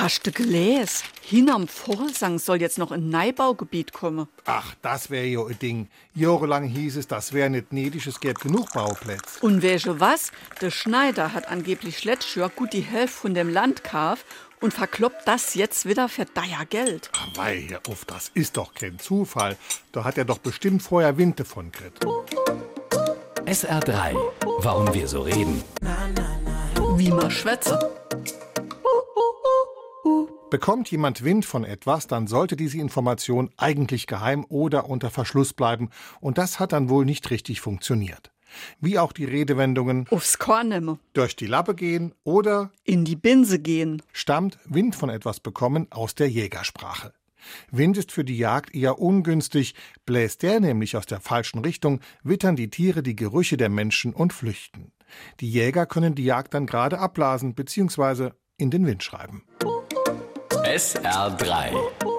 Hast du gelesen? Hinterm Vorsang soll jetzt noch ein Neubaugebiet kommen. Ach, das wäre ja ein Ding. Jahrelang hieß es, das wäre nicht nötig, es gäbe genug Bauplätze. Und welche was? Der Schneider hat angeblich letztes Jahr gut die Hälfte von dem Land gekauft und verkloppt das jetzt wieder für deier Geld. Ach, wei, Herr Uff, das ist doch kein Zufall. Da hat er doch bestimmt vorher Winde von gekriegt. SR3. Warum wir so reden. Wie man schwätze. Bekommt jemand Wind von etwas, dann sollte diese Information eigentlich geheim oder unter Verschluss bleiben. Und das hat dann wohl nicht richtig funktioniert. Wie auch die Redewendungen Aufs Korn nehmen. durch die Lappe gehen oder In die Binse gehen. stammt Wind von etwas bekommen aus der Jägersprache. Wind ist für die Jagd eher ungünstig, bläst der nämlich aus der falschen Richtung, wittern die Tiere die Gerüche der Menschen und flüchten. Die Jäger können die Jagd dann gerade abblasen bzw. in den Wind schreiben. SR3.